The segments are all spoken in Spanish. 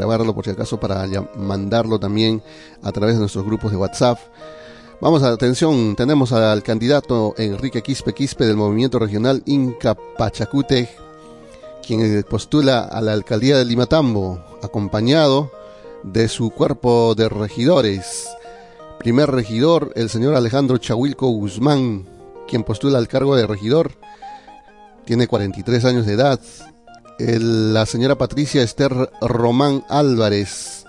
grabarlo por si acaso para mandarlo también a través de nuestros grupos de WhatsApp. Vamos a atención, tenemos al candidato Enrique Quispe Quispe del movimiento regional Inca Pachacute, quien postula a la alcaldía de Limatambo, acompañado de su cuerpo de regidores. Primer regidor, el señor Alejandro Chahuilco Guzmán, quien postula al cargo de regidor, tiene 43 años de edad. La señora Patricia Esther Román Álvarez,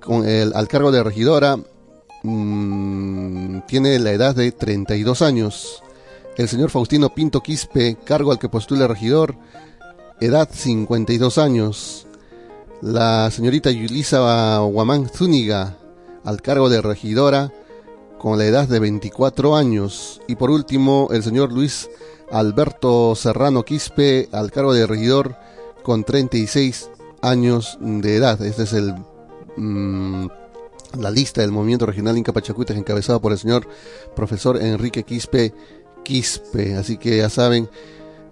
con el, al cargo de regidora, mm, tiene la edad de 32 años. El señor Faustino Pinto Quispe, cargo al que postula regidor, edad 52 años la señorita Yulisa Guamán Zúñiga, al cargo de regidora, con la edad de 24 años. Y por último, el señor Luis Alberto Serrano Quispe, al cargo de regidor, con 36 años de edad. Esta es el, mm, la lista del movimiento regional Inca Pachacuitas, encabezado por el señor profesor Enrique Quispe Quispe. Así que ya saben,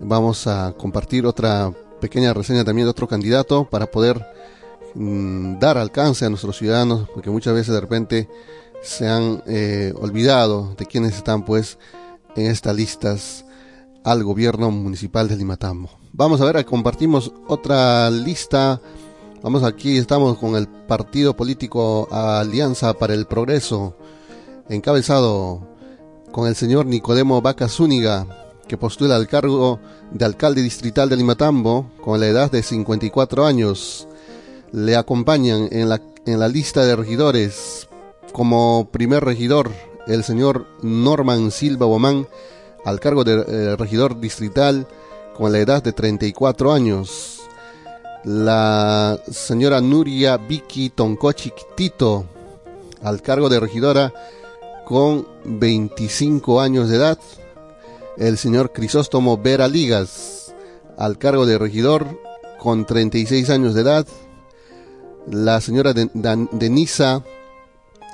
vamos a compartir otra pequeña reseña también de otro candidato para poder mm, dar alcance a nuestros ciudadanos, porque muchas veces de repente se han eh, olvidado de quienes están pues en estas listas al gobierno municipal de Limatambo. Vamos a ver, compartimos otra lista. Vamos aquí, estamos con el partido político Alianza para el Progreso, encabezado con el señor Nicodemo Vaca Zúñiga, que postula al cargo de alcalde distrital de Limatambo con la edad de 54 años. Le acompañan en la, en la lista de regidores como primer regidor el señor Norman Silva Bomán al cargo de eh, regidor distrital con la edad de 34 años. La señora Nuria Vicky Toncochi Tito al cargo de regidora con 25 años de edad el señor Crisóstomo Vera Ligas, al cargo de regidor, con 36 años de edad, la señora Denisa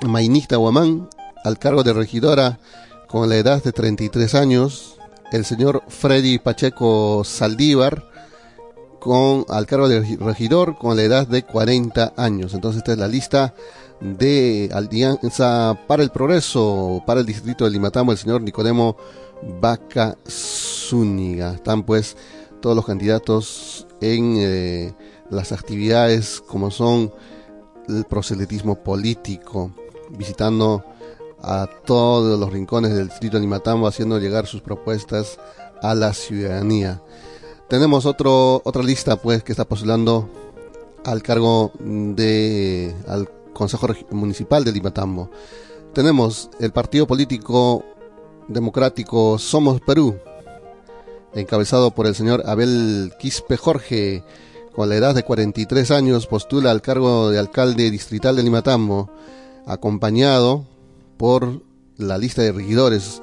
Mainista Guamán, al cargo de regidora, con la edad de 33 años, el señor Freddy Pacheco Saldívar, con, al cargo de regidor, con la edad de 40 años. Entonces esta es la lista de Alianza para el Progreso, para el distrito de Limatambo, el señor Nicodemo Vaca Zúñiga. Están pues todos los candidatos en eh, las actividades como son el proselitismo político, visitando a todos los rincones del distrito de Limatambo, haciendo llegar sus propuestas a la ciudadanía. Tenemos otro, otra lista pues que está postulando al cargo de al Consejo Municipal de Limatambo. Tenemos el partido político democrático Somos Perú, encabezado por el señor Abel Quispe Jorge, con la edad de 43 años, postula al cargo de alcalde distrital de Limatambo, acompañado por la lista de regidores.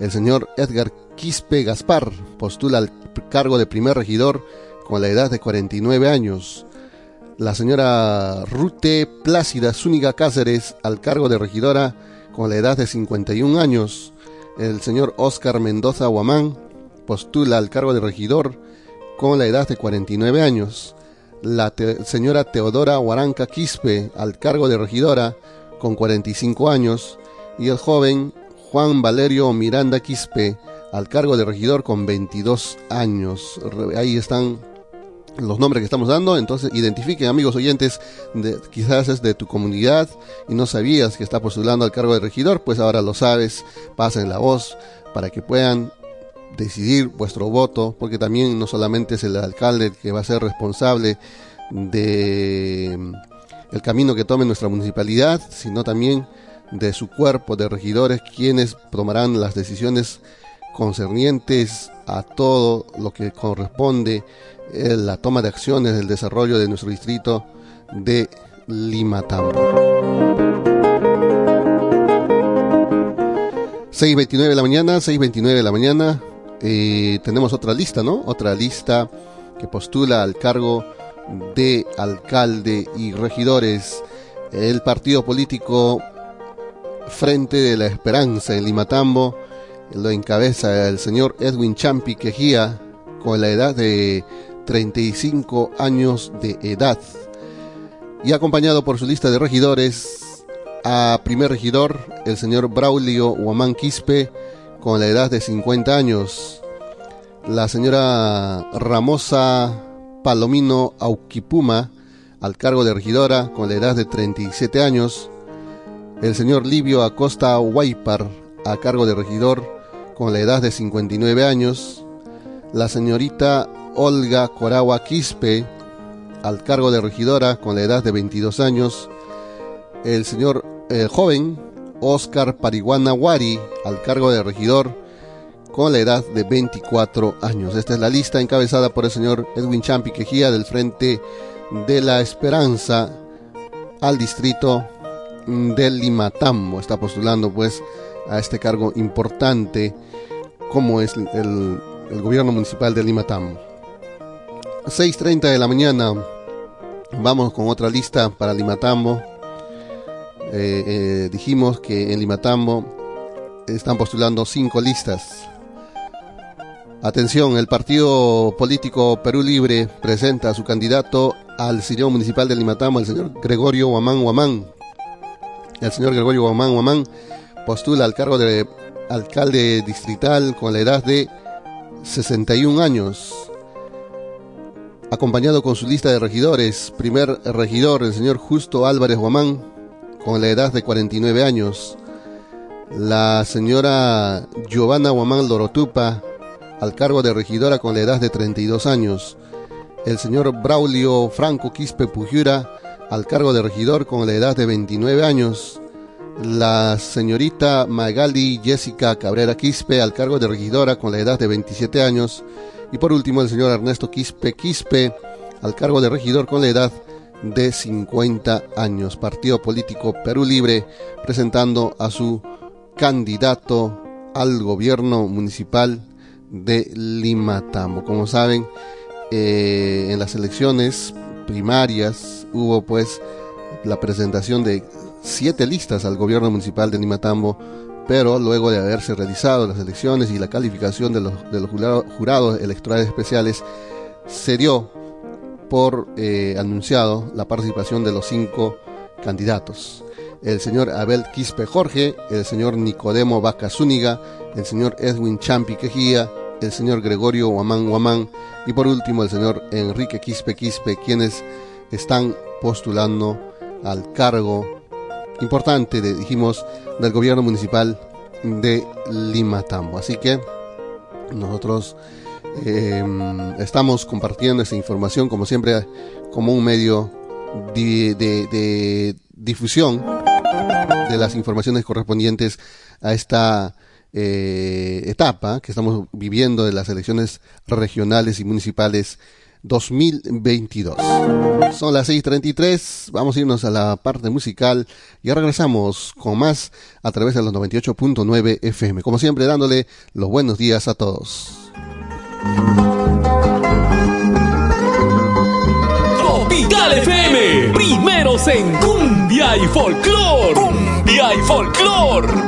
El señor Edgar Quispe Gaspar postula al cargo de primer regidor con la edad de 49 años. La señora Rute Plácida Zúñiga Cáceres al cargo de regidora con la edad de 51 años el señor Oscar Mendoza Guamán postula al cargo de regidor con la edad de 49 años. La señora Teodora Huaranca Quispe al cargo de regidora con 45 años. Y el joven Juan Valerio Miranda Quispe al cargo de regidor con 22 años. Ahí están los nombres que estamos dando, entonces identifiquen amigos oyentes, quizás es de tu comunidad y no sabías que está postulando al cargo de regidor, pues ahora lo sabes, pasen la voz para que puedan decidir vuestro voto, porque también no solamente es el alcalde que va a ser responsable de el camino que tome nuestra municipalidad, sino también de su cuerpo de regidores quienes tomarán las decisiones concernientes a todo lo que corresponde eh, la toma de acciones del desarrollo de nuestro distrito de Limatambo. 6.29 de la mañana, 6.29 de la mañana, eh, tenemos otra lista, ¿no? Otra lista que postula al cargo de alcalde y regidores. El partido político Frente de la Esperanza en Limatambo lo encabeza el señor Edwin Champi Quejía con la edad de 35 años de edad. y acompañado por su lista de regidores a primer regidor, el señor Braulio Huamán Quispe, con la edad de 50 años, la señora Ramosa Palomino Auquipuma, al cargo de regidora, con la edad de 37 años, el señor Livio Acosta Huaypar, a cargo de regidor, con la edad de 59 años, la señorita Olga Coragua Quispe, al cargo de regidora con la edad de 22 años, el señor el joven Oscar Pariguana Wari, al cargo de regidor con la edad de 24 años. Esta es la lista encabezada por el señor Edwin Champi Quejía del Frente de la Esperanza al distrito del Limatambo. Está postulando pues a este cargo importante como es el, gobierno municipal de Limatambo. 6.30 de la mañana vamos con otra lista para Limatambo. Eh, eh, dijimos que en Limatambo están postulando cinco listas. Atención, el partido político Perú Libre presenta a su candidato al sillón municipal de Limatambo, el señor Gregorio Guamán Guamán. El señor Gregorio Guamán Guamán postula al cargo de alcalde distrital con la edad de 61 años acompañado con su lista de regidores. Primer regidor, el señor Justo Álvarez Guamán, con la edad de 49 años. La señora Giovanna Guamán Lorotupa, al cargo de regidora con la edad de 32 años. El señor Braulio Franco Quispe Pujura, al cargo de regidor con la edad de 29 años. La señorita Magali Jessica Cabrera Quispe, al cargo de regidora con la edad de 27 años y por último, el señor Ernesto Quispe Quispe, al cargo de regidor con la edad de 50 años. Partido Político Perú Libre, presentando a su candidato al gobierno municipal de Limatambo. Como saben, eh, en las elecciones primarias hubo pues la presentación de siete listas al gobierno municipal de Limatambo pero luego de haberse realizado las elecciones y la calificación de los, de los jurados electorales especiales, se dio por eh, anunciado la participación de los cinco candidatos. El señor Abel Quispe Jorge, el señor Nicodemo Vaca Zúñiga, el señor Edwin Champi Quejía, el señor Gregorio Huamán Huamán y por último el señor Enrique Quispe Quispe, quienes están postulando al cargo importante, de, dijimos, del gobierno municipal de Limatambo. Así que nosotros em, estamos compartiendo esta información, como siempre, como un medio de, difusión de las informaciones correspondientes a esta eh, etapa que estamos viviendo de las elecciones regionales y municipales 2022. Son las 6.33, vamos a irnos a la parte musical y regresamos con más a través de los 98.9 FM. Como siempre, dándole los buenos días a todos. Tropical FM, primeros en cumbia y folclor. Cumbia y folclor.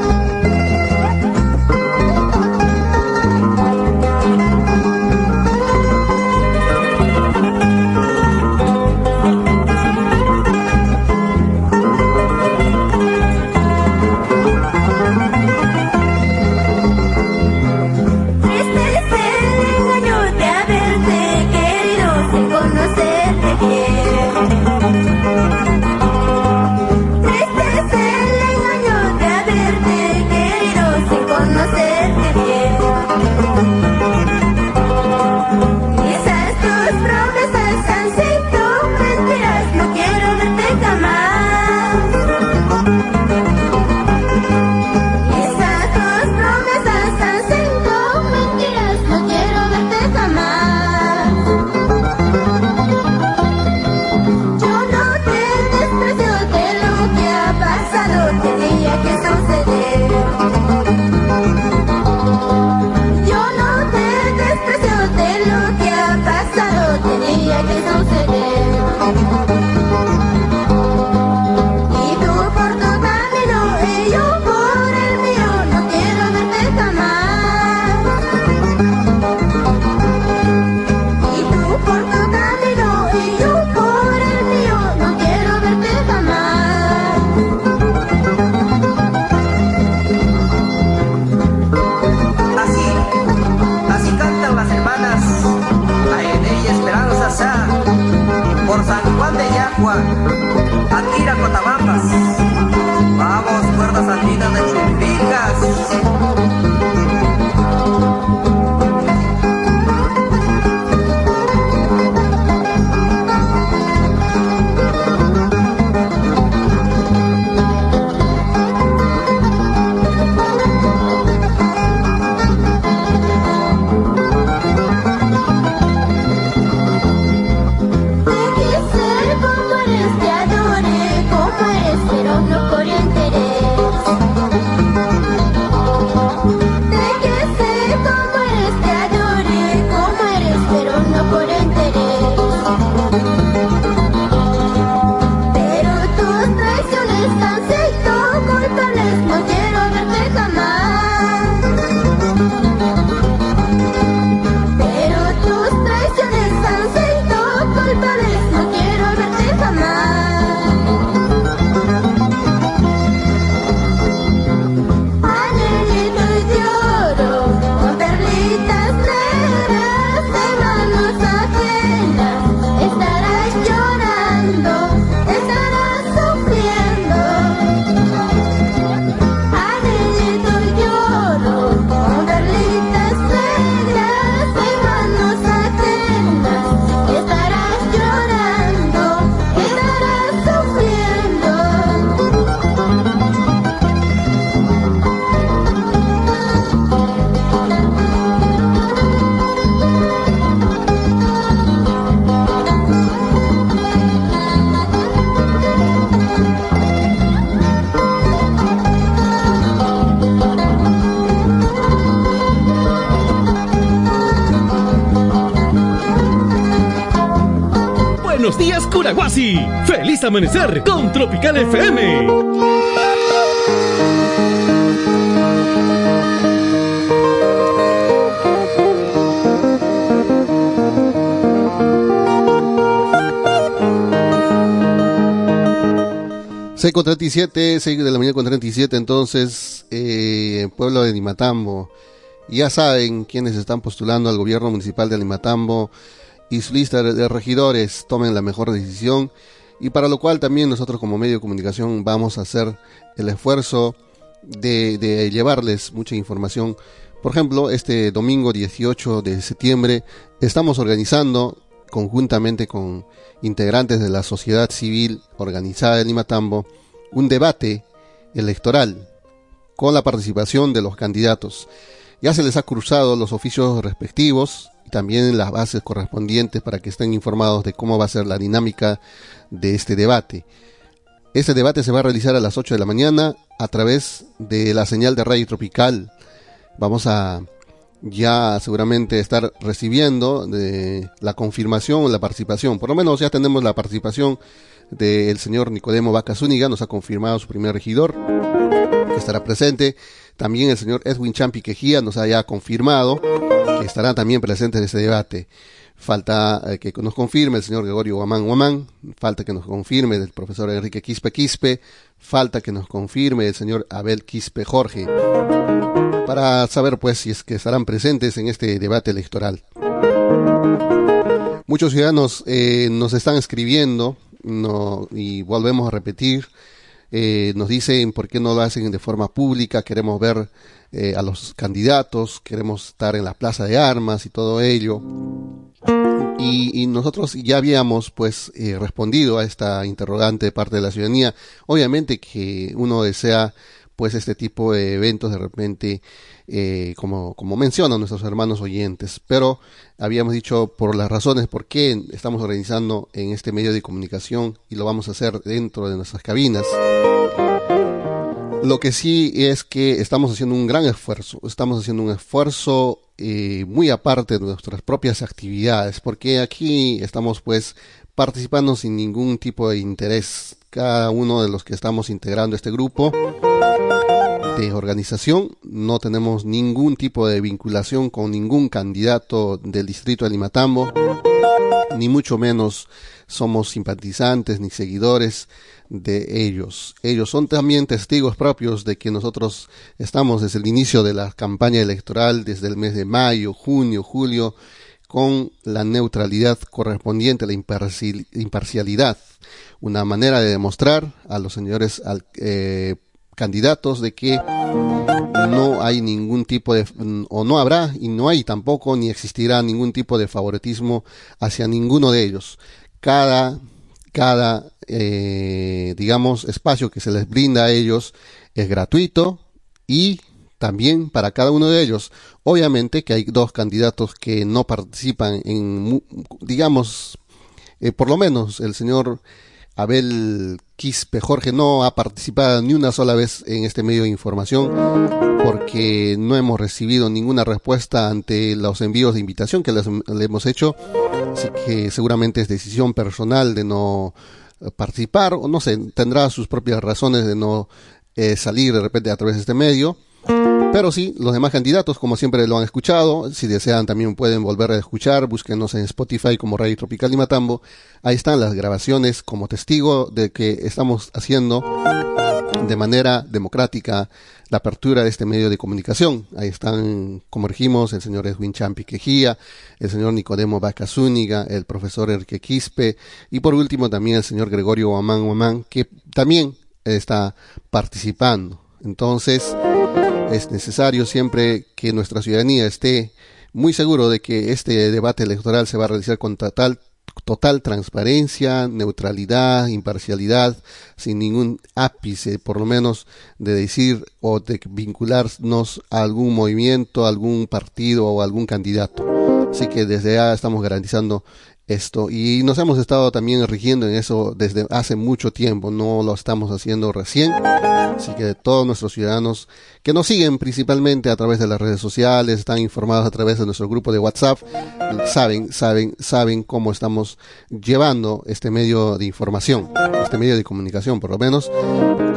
Feliz amanecer con Tropical FM. Seis con 37, 6 de la mañana con 37, entonces, eh, pueblo de Nimatambo. Ya saben quiénes están postulando al gobierno municipal de Nimatambo y su lista de regidores tomen la mejor decisión y para lo cual también nosotros como medio de comunicación vamos a hacer el esfuerzo de, llevarles mucha información. Por ejemplo, este domingo 18 de septiembre estamos organizando conjuntamente con integrantes de la sociedad civil organizada de Limatambo un debate electoral con la participación de los candidatos. Ya se les ha cruzado los oficios respectivos también las bases correspondientes para que estén informados de cómo va a ser la dinámica de este debate. Este debate se va a realizar a las 8 de la mañana a través de la señal de radio tropical. Vamos a ya seguramente estar recibiendo de la confirmación, la participación. Por lo menos ya tenemos la participación del señor Nicodemo Vaca Zúñiga, nos ha confirmado su primer regidor, que estará presente. También el señor Edwin Champi Quejía nos haya confirmado que estará también presente en este debate. Falta eh, que nos confirme el señor Gregorio Guamán Guamán, falta que nos confirme el profesor Enrique Quispe Quispe, falta que nos confirme el señor Abel Quispe Jorge, para saber pues si es que estarán presentes en este debate electoral. Muchos ciudadanos eh, nos están escribiendo y volvemos a repetir eh, nos dicen por qué no lo hacen de forma pública, queremos ver eh, a los candidatos, queremos estar en la plaza de armas y todo ello. Y, nosotros ya habíamos pues eh, respondido a esta interrogante de parte de la ciudadanía. Obviamente que uno desea pues este tipo de eventos de repente, eh, como, como mencionan nuestros hermanos oyentes. Pero habíamos dicho por las razones por qué estamos organizando en este medio de comunicación y lo vamos a hacer dentro de nuestras cabinas. Lo que sí es que estamos haciendo un gran esfuerzo, estamos haciendo un esfuerzo eh, muy aparte de nuestras propias actividades, porque aquí estamos pues participando sin ningún tipo de interés. Cada uno de los que estamos integrando este grupo de organización no tenemos ningún tipo de vinculación con ningún candidato del distrito de Limatambo, ni mucho menos somos simpatizantes ni seguidores de ellos. Ellos son también testigos propios de que nosotros estamos desde el inicio de la campaña electoral, desde el mes de mayo, junio, julio, con la neutralidad correspondiente, la imparcialidad. Una manera de demostrar a los señores eh, candidatos de que no hay ningún tipo de, o no habrá, y no hay tampoco, ni existirá ningún tipo de favoritismo hacia ninguno de ellos. Cada, cada, eh, digamos, espacio que se les brinda a ellos es gratuito y también para cada uno de ellos. Obviamente que hay dos candidatos que no participan en, digamos, eh, por lo menos el señor Abel Quispe Jorge no ha participado ni una sola vez en este medio de información porque no hemos recibido ninguna respuesta ante los envíos de invitación que le hemos hecho. Así que seguramente es decisión personal de no participar o no sé, tendrá sus propias razones de no eh, salir de repente a través de este medio. Pero sí, los demás candidatos, como siempre lo han escuchado, si desean también pueden volver a escuchar, búsquenos en Spotify como Radio Tropical y Matambo. Ahí están las grabaciones como testigo de que estamos haciendo de manera democrática la apertura de este medio de comunicación. Ahí están, como dijimos, el señor Edwin Champi Quejía, el señor Nicodemo Vaca Zúñiga, el profesor Enrique Quispe y por último también el señor Gregorio Guamán Guamán, que también está participando. Entonces, es necesario siempre que nuestra ciudadanía esté muy seguro de que este debate electoral se va a realizar con total, total transparencia, neutralidad, imparcialidad, sin ningún ápice, por lo menos, de decir o de vincularnos a algún movimiento, algún partido o algún candidato. Así que desde ya estamos garantizando esto y nos hemos estado también rigiendo en eso desde hace mucho tiempo, no lo estamos haciendo recién, así que todos nuestros ciudadanos que nos siguen principalmente a través de las redes sociales, están informados a través de nuestro grupo de WhatsApp, saben, saben, saben cómo estamos llevando este medio de información, este medio de comunicación por lo menos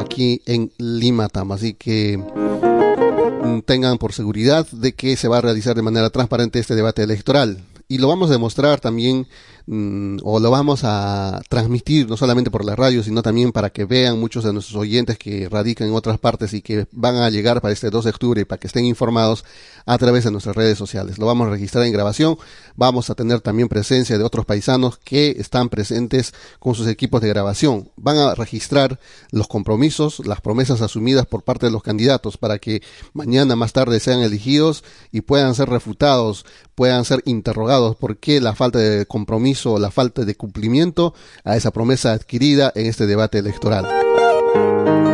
aquí en Lima Tam, así que mm, tengan por seguridad de que se va a realizar de manera transparente este debate electoral y lo vamos a demostrar también Mm, o lo vamos a transmitir no solamente por la radio, sino también para que vean muchos de nuestros oyentes que radican en otras partes y que van a llegar para este 2 de octubre y para que estén informados a través de nuestras redes sociales. Lo vamos a registrar en grabación, vamos a tener también presencia de otros paisanos que están presentes con sus equipos de grabación. Van a registrar los compromisos, las promesas asumidas por parte de los candidatos para que mañana más tarde sean elegidos y puedan ser refutados, puedan ser interrogados por qué la falta de compromiso la falta de cumplimiento a esa promesa adquirida en este debate electoral.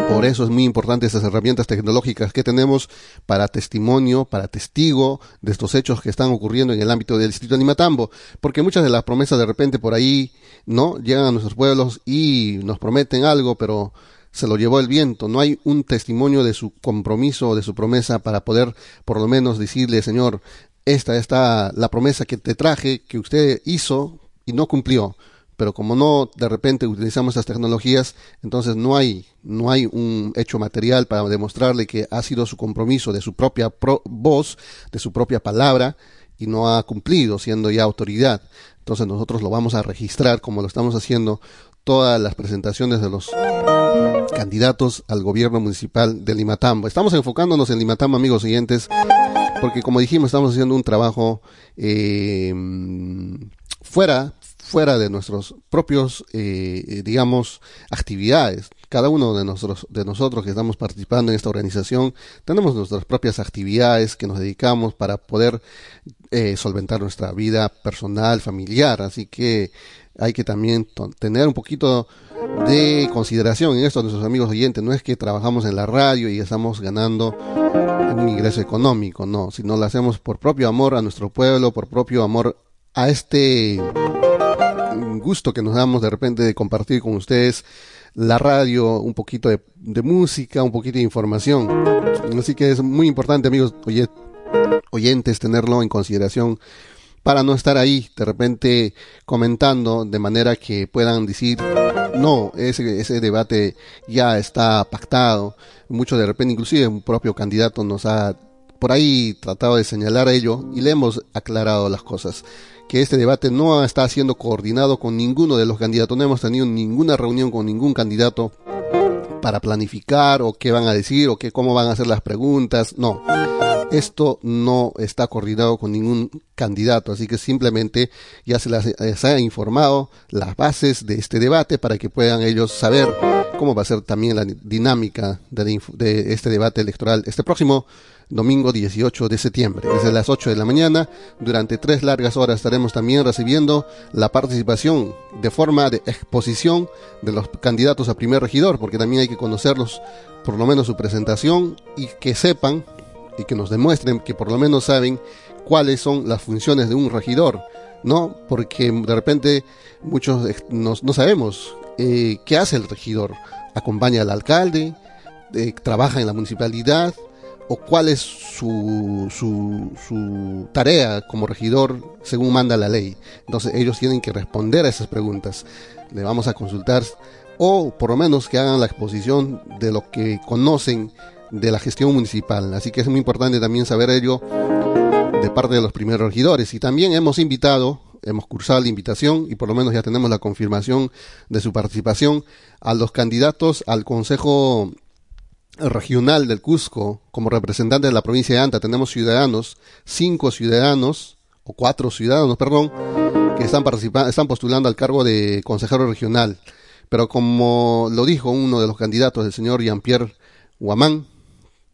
Por eso es muy importante estas herramientas tecnológicas que tenemos para testimonio, para testigo de estos hechos que están ocurriendo en el ámbito del distrito de Nimatambo, porque muchas de las promesas de repente por ahí, ¿no? Llegan a nuestros pueblos y nos prometen algo, pero se lo llevó el viento. No hay un testimonio de su compromiso o de su promesa para poder por lo menos decirle, Señor, esta está la promesa que te traje, que usted hizo, y no cumplió. Pero como no de repente utilizamos estas tecnologías, entonces no hay, no hay un hecho material para demostrarle que ha sido su compromiso de su propia voz, de su propia palabra, y no ha cumplido siendo ya autoridad. Entonces nosotros lo vamos a registrar como lo estamos haciendo todas las presentaciones de los candidatos al gobierno municipal de Limatambo. Estamos enfocándonos en Limatambo, amigos siguientes, porque como dijimos, estamos haciendo un trabajo eh, fuera fuera de nuestros propios, eh, eh, digamos, actividades. Cada uno de nosotros, de nosotros que estamos participando en esta organización, tenemos nuestras propias actividades que nos dedicamos para poder eh, solventar nuestra vida personal, familiar. Así que hay que también tener un poquito de consideración en esto, nuestros amigos oyentes. No es que trabajamos en la radio y estamos ganando un ingreso económico, no, sino lo hacemos por propio amor a nuestro pueblo, por propio amor a este gusto que nos damos de repente de compartir con ustedes la radio, un poquito de, música, un poquito de información. Así que es muy importante, amigos oyentes, tenerlo en consideración para no estar ahí de repente comentando de manera que puedan decir no, ese, ese debate ya está pactado. Mucho de repente, inclusive un propio candidato nos ha por ahí tratado de señalar ello y le hemos aclarado las cosas que este debate no está siendo coordinado con ninguno de los candidatos. No hemos tenido ninguna reunión con ningún candidato para planificar o qué van a decir o qué, cómo van a hacer las preguntas. No. Esto no está coordinado con ningún candidato, así que simplemente ya se les ha informado las bases de este debate para que puedan ellos saber cómo va a ser también la dinámica de, de este debate electoral este próximo domingo 18 de septiembre. Desde las 8 de la mañana, durante tres largas horas estaremos también recibiendo la participación de forma de exposición de los candidatos a primer regidor, porque también hay que conocerlos, por lo menos su presentación, y que sepan y que nos demuestren que por lo menos saben cuáles son las funciones de un regidor, ¿no? Porque de repente muchos no, sabemos eh, qué hace el regidor. Acompaña al alcalde, eh, trabaja en la municipalidad, o cuál es su, su, su, tarea como regidor según manda la ley. Entonces ellos tienen que responder a esas preguntas. Le vamos a consultar o por lo menos que hagan la exposición de lo que conocen de la gestión municipal. Así que es muy importante también saber ello de parte de los primeros regidores. Y también hemos invitado, hemos cursado la invitación y por lo menos ya tenemos la confirmación de su participación a los candidatos al Consejo regional del Cusco, como representante de la provincia de Anta, tenemos ciudadanos, cinco ciudadanos, o cuatro ciudadanos, perdón, que están están postulando al cargo de consejero regional. Pero como lo dijo uno de los candidatos, el señor Jean-Pierre Huamán,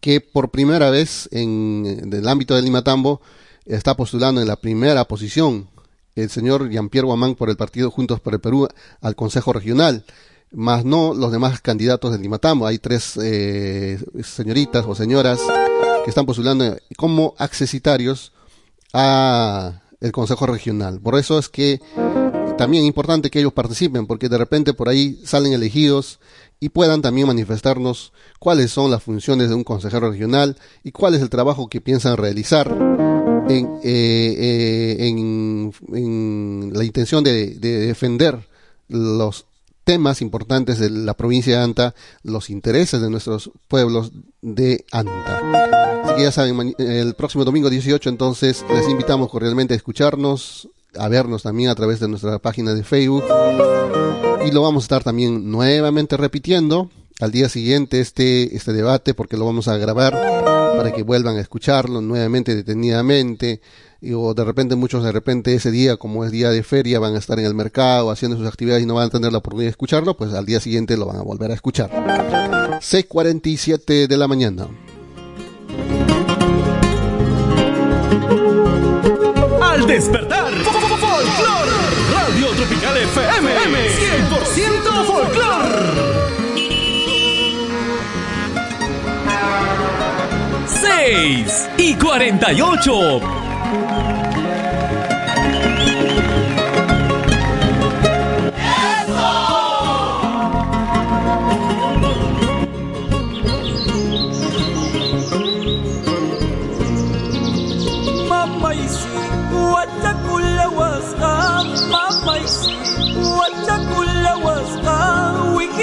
que por primera vez en, el ámbito del Limatambo está postulando en la primera posición el señor Jean-Pierre Huamán por el partido Juntos por el Perú al Consejo Regional más no los demás candidatos del Limatambo. Hay tres eh, señoritas o señoras que están postulando como accesitarios a el Consejo Regional. Por eso es que también es importante que ellos participen, porque de repente por ahí salen elegidos y puedan también manifestarnos cuáles son las funciones de un consejero regional y cuál es el trabajo que piensan realizar en, eh, eh, en, en la intención de, de defender los temas importantes de la provincia de Anta, los intereses de nuestros pueblos de Anta. Así que ya saben, el próximo domingo 18 entonces les invitamos cordialmente a escucharnos, a vernos también a través de nuestra página de Facebook y lo vamos a estar también nuevamente repitiendo al día siguiente este, este debate porque lo vamos a grabar para que vuelvan a escucharlo nuevamente detenidamente o de repente muchos de repente ese día como es día de feria van a estar en el mercado haciendo sus actividades y no van a tener la oportunidad de escucharlo, pues al día siguiente lo van a volver a escuchar. 6.47 de la mañana. Al despertar, folclor, Radio Tropical FM, 100% folclor. 6 y 48 para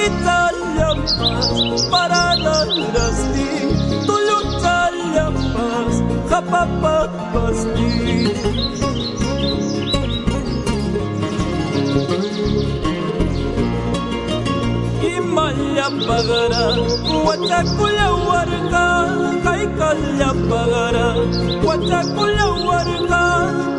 kitalapas paralandrasti tulutalapas kapapagpasti Imalyapagara wachakulawarga kay kalyapagara wachakulawarga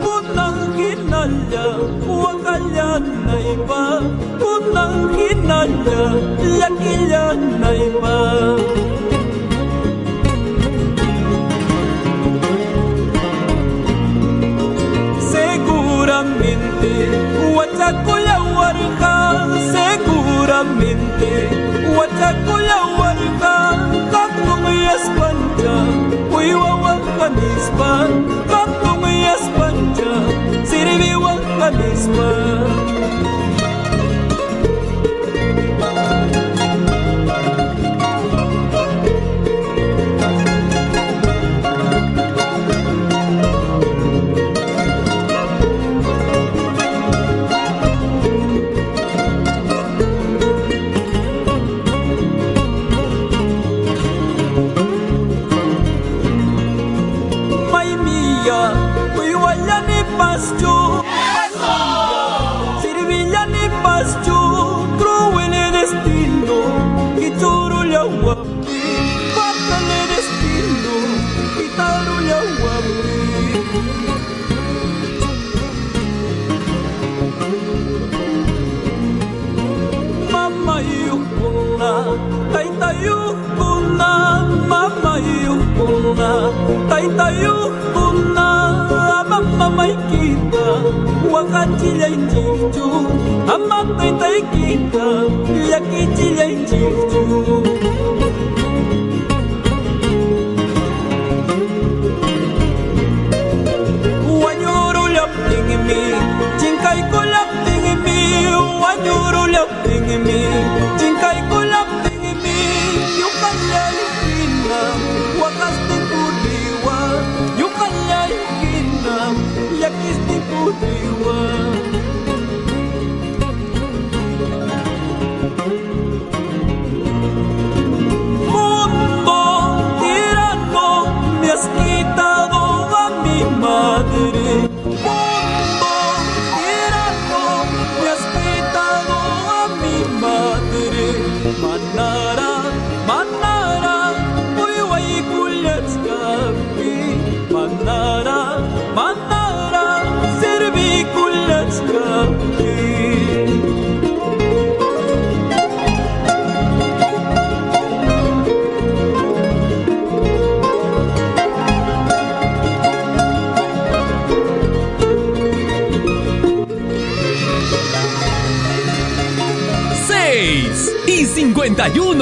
punang kinalya wag nhân này ba cuốn nắng khi nan nhờ lắc khí nhân này ba segura mente watakula warika segura mente watakula warika kakung yaspanja uiwa wakanispa kakung yaspanja sirviwa pela minha me pastures. taitayuhkuna amamamaykita waqachillanchikchu ama taytaykita llakichillanchikchu wañurullaptinmi chinkaykullaptinmi wañurullaptinmi chink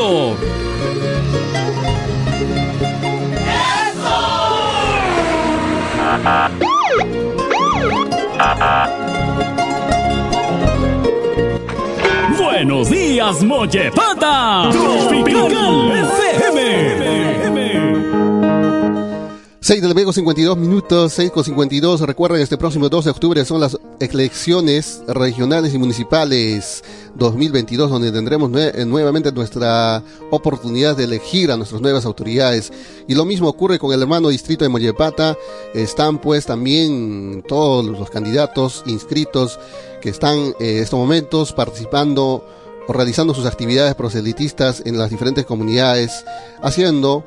51. Buenos días, Mollepata. Tropical FM. 6 del Vego, 52 minutos, 6 con 52. Recuerden, este próximo 2 de octubre son las elecciones regionales y municipales 2022, donde tendremos eh, nuevamente nuestra oportunidad de elegir a nuestras nuevas autoridades. Y lo mismo ocurre con el hermano distrito de Mollepata. Están pues también todos los candidatos inscritos que están eh, en estos momentos participando o realizando sus actividades proselitistas en las diferentes comunidades, haciendo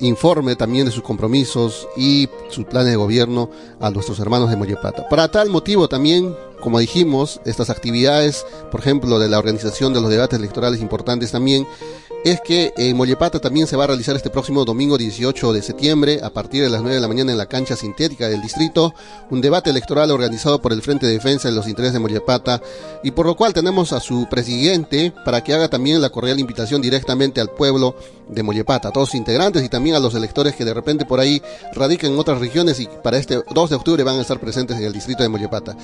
informe también de sus compromisos y sus planes de gobierno a nuestros hermanos de Mollepata. Para tal motivo también, como dijimos, estas actividades, por ejemplo, de la organización de los debates electorales importantes también, es que en Mollepata también se va a realizar este próximo domingo 18 de septiembre, a partir de las 9 de la mañana en la cancha sintética del distrito, un debate electoral organizado por el Frente de Defensa de los Intereses de Mollepata, y por lo cual tenemos a su presidente para que haga también la cordial invitación directamente al pueblo de Mollepata, a todos sus integrantes y también a los electores que de repente por ahí radican en otras regiones y para este 2 de octubre van a estar presentes en el distrito de Mollepata.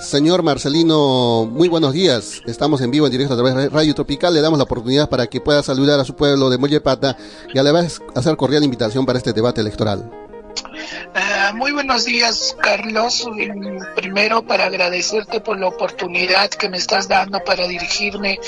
Señor Marcelino, muy buenos días. Estamos en vivo en directo a través de Radio Tropical. Le damos la oportunidad para que pueda saludar a su pueblo de Mollepata y a la vez hacer cordial invitación para este debate electoral. Ah, muy buenos días, Carlos. Primero, para agradecerte por la oportunidad que me estás dando para dirigirme,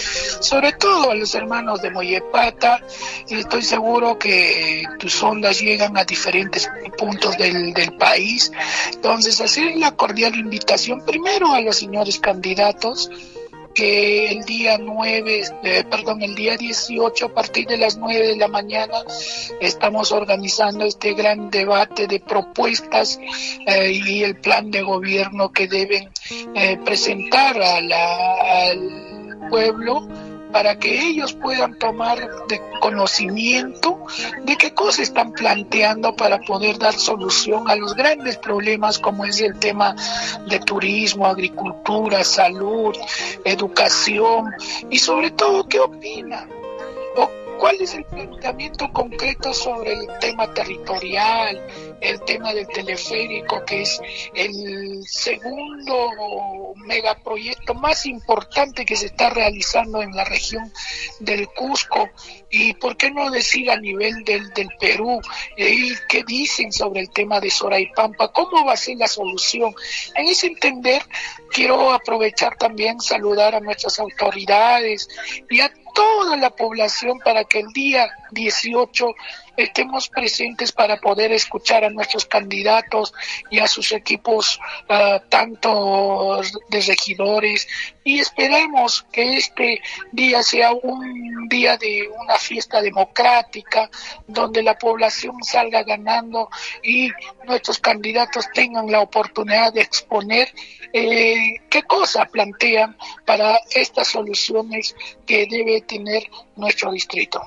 sobre todo a los hermanos de Mollepata. Estoy seguro que tus ondas llegan a diferentes puntos del, del país. Entonces, hacer la cordial invitación primero a los señores candidatos que el día 9, eh, perdón, el día 18 a partir de las 9 de la mañana estamos organizando este gran debate de propuestas eh, y el plan de gobierno que deben eh, presentar al pueblo para que ellos puedan tomar de conocimiento de qué cosas están planteando para poder dar solución a los grandes problemas como es el tema de turismo, agricultura, salud, educación y sobre todo qué opinan cuál es el planteamiento concreto sobre el tema territorial, el tema del teleférico, que es el segundo megaproyecto más importante que se está realizando en la región del Cusco, y por qué no decir a nivel del, Perú, eh, y qué dicen sobre el tema de Soraipampa, cómo va a ser la solución. En ese entender, quiero aprovechar también saludar a nuestras autoridades y a toda la población para que el día 18 estemos presentes para poder escuchar a nuestros candidatos y a sus equipos, uh, tanto de regidores, y esperemos que este día sea un día de una fiesta democrática, donde la población salga ganando y nuestros candidatos tengan la oportunidad de exponer eh, qué cosa plantean para estas soluciones que debe tener nuestro distrito.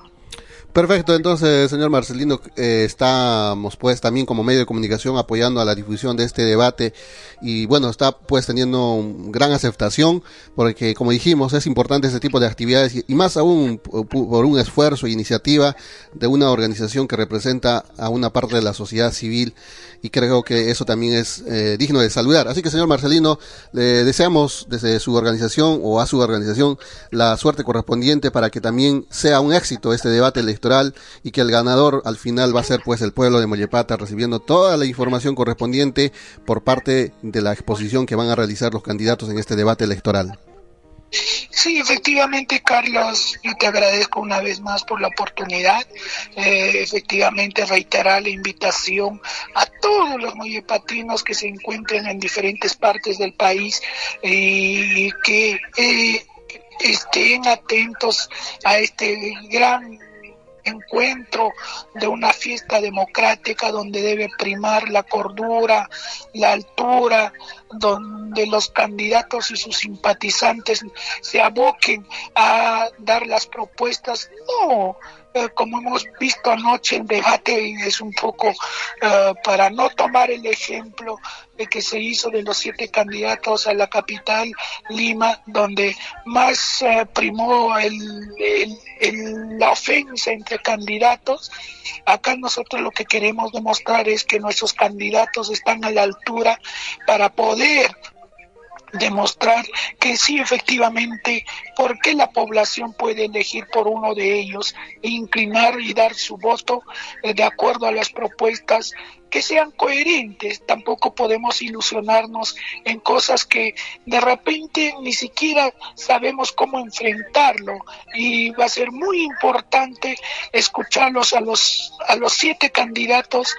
Perfecto, entonces, señor Marcelino, eh, estamos pues también como medio de comunicación apoyando a la difusión de este debate y bueno, está pues teniendo gran aceptación porque como dijimos es importante este tipo de actividades y, más aún por un esfuerzo e iniciativa de una organización que representa a una parte de la sociedad civil y creo que eso también es eh, digno de saludar. Así que señor Marcelino, le deseamos desde su organización o a su organización la suerte correspondiente para que también sea un éxito este debate electoral y que el ganador al final va a ser pues el pueblo de Mollepata recibiendo toda la información correspondiente por parte de la exposición que van a realizar los candidatos en este debate electoral. Sí, efectivamente, Carlos, yo te agradezco una vez más por la oportunidad. Eh, efectivamente, reiterar la invitación a todos los mollepatinos que se encuentren en diferentes partes del país y que eh, estén atentos a este gran encuentro de una fiesta democrática donde debe primar la cordura, la altura, donde los candidatos y sus simpatizantes se aboquen a dar las propuestas, no eh, como hemos visto anoche en debate, es un poco uh, para no tomar el ejemplo de que se hizo de los siete candidatos a la capital, Lima, donde más uh, primó el, la ofensa entre candidatos. Acá nosotros lo que queremos demostrar es que nuestros candidatos están a la altura para poder demostrar que sí efectivamente por qué la población puede elegir por uno de ellos e inclinar y dar su voto eh, de acuerdo a las propuestas que sean coherentes. Tampoco podemos ilusionarnos en cosas que de repente ni siquiera sabemos cómo enfrentarlo y va a ser muy importante escucharlos a los a los siete candidatos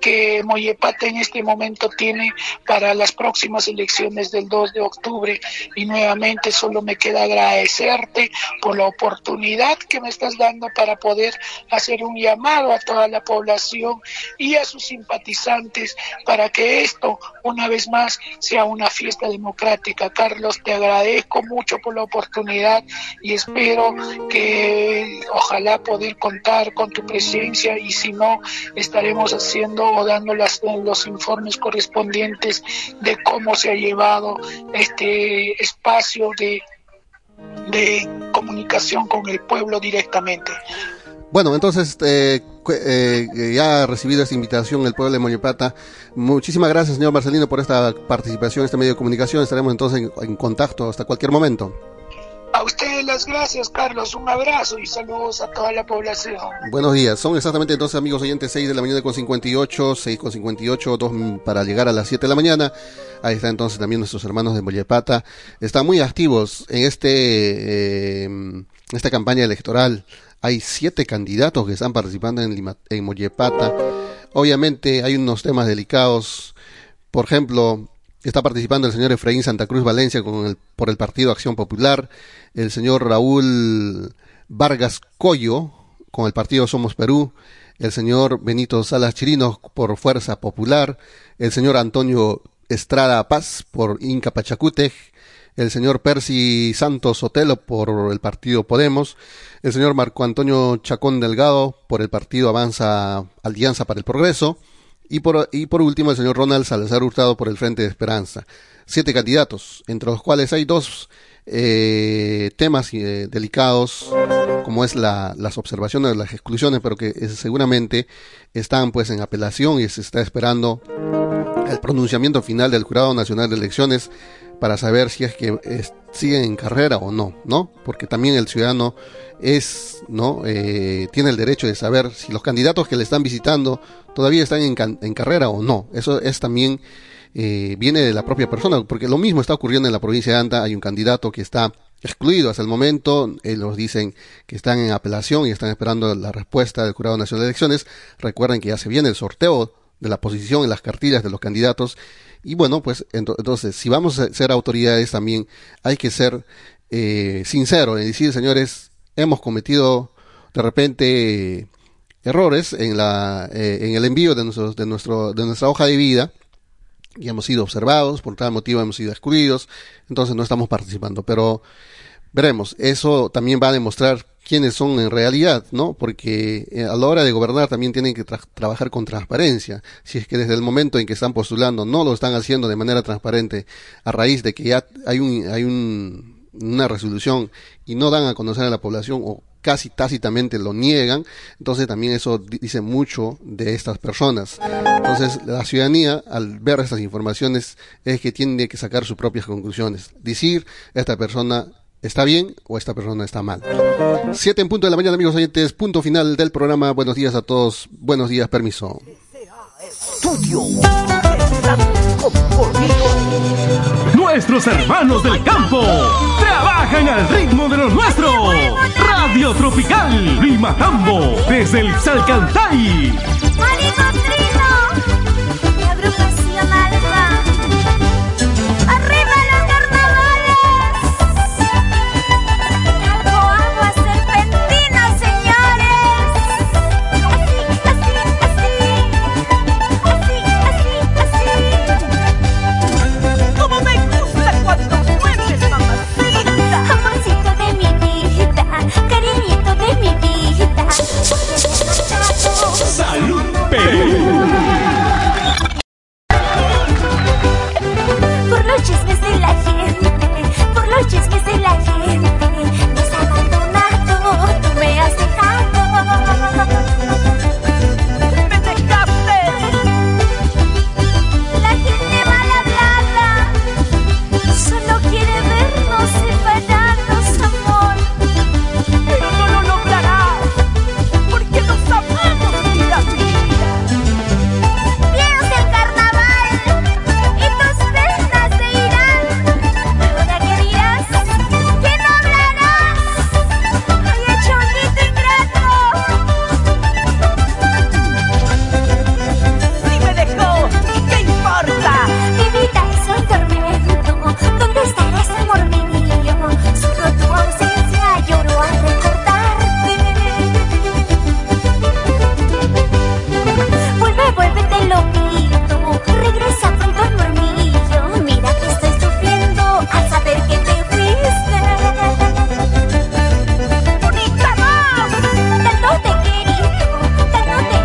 que Moyepata en este momento tiene para las próximas elecciones del 2 de octubre y nuevamente solo me queda agradecerte por la oportunidad que me estás dando para poder hacer un llamado a toda la población y a sus simpatizantes para que esto una vez más sea una fiesta democrática. Carlos, te agradezco mucho por la oportunidad y espero que ojalá poder contar con tu presencia y si no estaremos haciendo o dando las, los informes correspondientes de cómo se ha llevado este espacio de, de comunicación con el pueblo directamente. Bueno, entonces eh, eh, ya ha recibido esta invitación el pueblo de Moñepata. Muchísimas gracias, señor Marcelino, por esta participación en este medio de comunicación. Estaremos entonces en, en contacto hasta cualquier momento. A ustedes las gracias, Carlos. Un abrazo y saludos a toda la población. Buenos días. Son exactamente entonces, amigos oyentes, 6 de la mañana con 58, 6 con 58, 2 para llegar a las 7 de la mañana. Ahí está entonces también nuestros hermanos de Mollepata. Están muy activos en este, eh, esta campaña electoral. Hay siete candidatos que están participando en, Lima, Mollepata. Obviamente hay unos temas delicados. Por ejemplo, Está participando el señor Efraín Santa Cruz Valencia con el, por el Partido Acción Popular, el señor Raúl Vargas Coyo con el Partido Somos Perú, el señor Benito Salas Chirinos por Fuerza Popular, el señor Antonio Estrada Paz por Inca Pachacútec, el señor Percy Santos Sotelo por el partido Podemos, el señor Marco Antonio Chacón Delgado por el partido Avanza Alianza para el Progreso, y por, y por último el señor Ronald Salazar Hurtado por el Frente de Esperanza. Siete candidatos, entre los cuales hay dos eh, temas eh, delicados, como es la, las observaciones, las exclusiones, pero que seguramente están pues en apelación y se está esperando el pronunciamiento final del Jurado Nacional de Elecciones para saber si es que es, siguen en carrera o no, ¿no? Porque también el ciudadano es, ¿no? Eh, tiene el derecho de saber si los candidatos que le están visitando todavía están en carrera o no. Eso es también, eh, viene de la propia persona, porque lo mismo está ocurriendo en la provincia de Anta, hay un candidato que está excluido hasta el momento. Ellos dicen que están en apelación y están esperando la respuesta del Jurado Nacional de Elecciones. Recuerden que ya se viene el sorteo de la posición en las cartillas de los candidatos. Y bueno, pues entonces, si vamos a ser autoridades también hay que ser eh, sinceros y decir, señores, hemos cometido de repente errores en, la, eh, en el envío de, nuestros, de, nuestro, de nuestra hoja de vida y hemos sido observados, por tal motivo hemos sido excluidos, entonces no estamos participando. Pero veremos, eso también va a demostrar quiénes son en realidad, ¿no? Porque eh, a la hora de gobernar también tienen que trabajar con transparencia. Si es que desde el momento en que están postulando no lo están haciendo de manera transparente, a raíz de que ya hay un, hay un, una resolución y no dan a conocer a la población o casi tácitamente lo niegan, entonces también eso dice mucho de estas personas. Entonces la ciudadanía al ver estas informaciones es que tiene que sacar sus propias conclusiones, decir esta persona está bien o esta persona está mal. Siete en punto de la mañana amigos oyentes, punto final del programa, buenos días a todos, buenos días, permiso. Nuestros hermanos del campo trabajan al ritmo de los nuestros. Radio Tropical Limatambo desde el Salcantay. Purchase this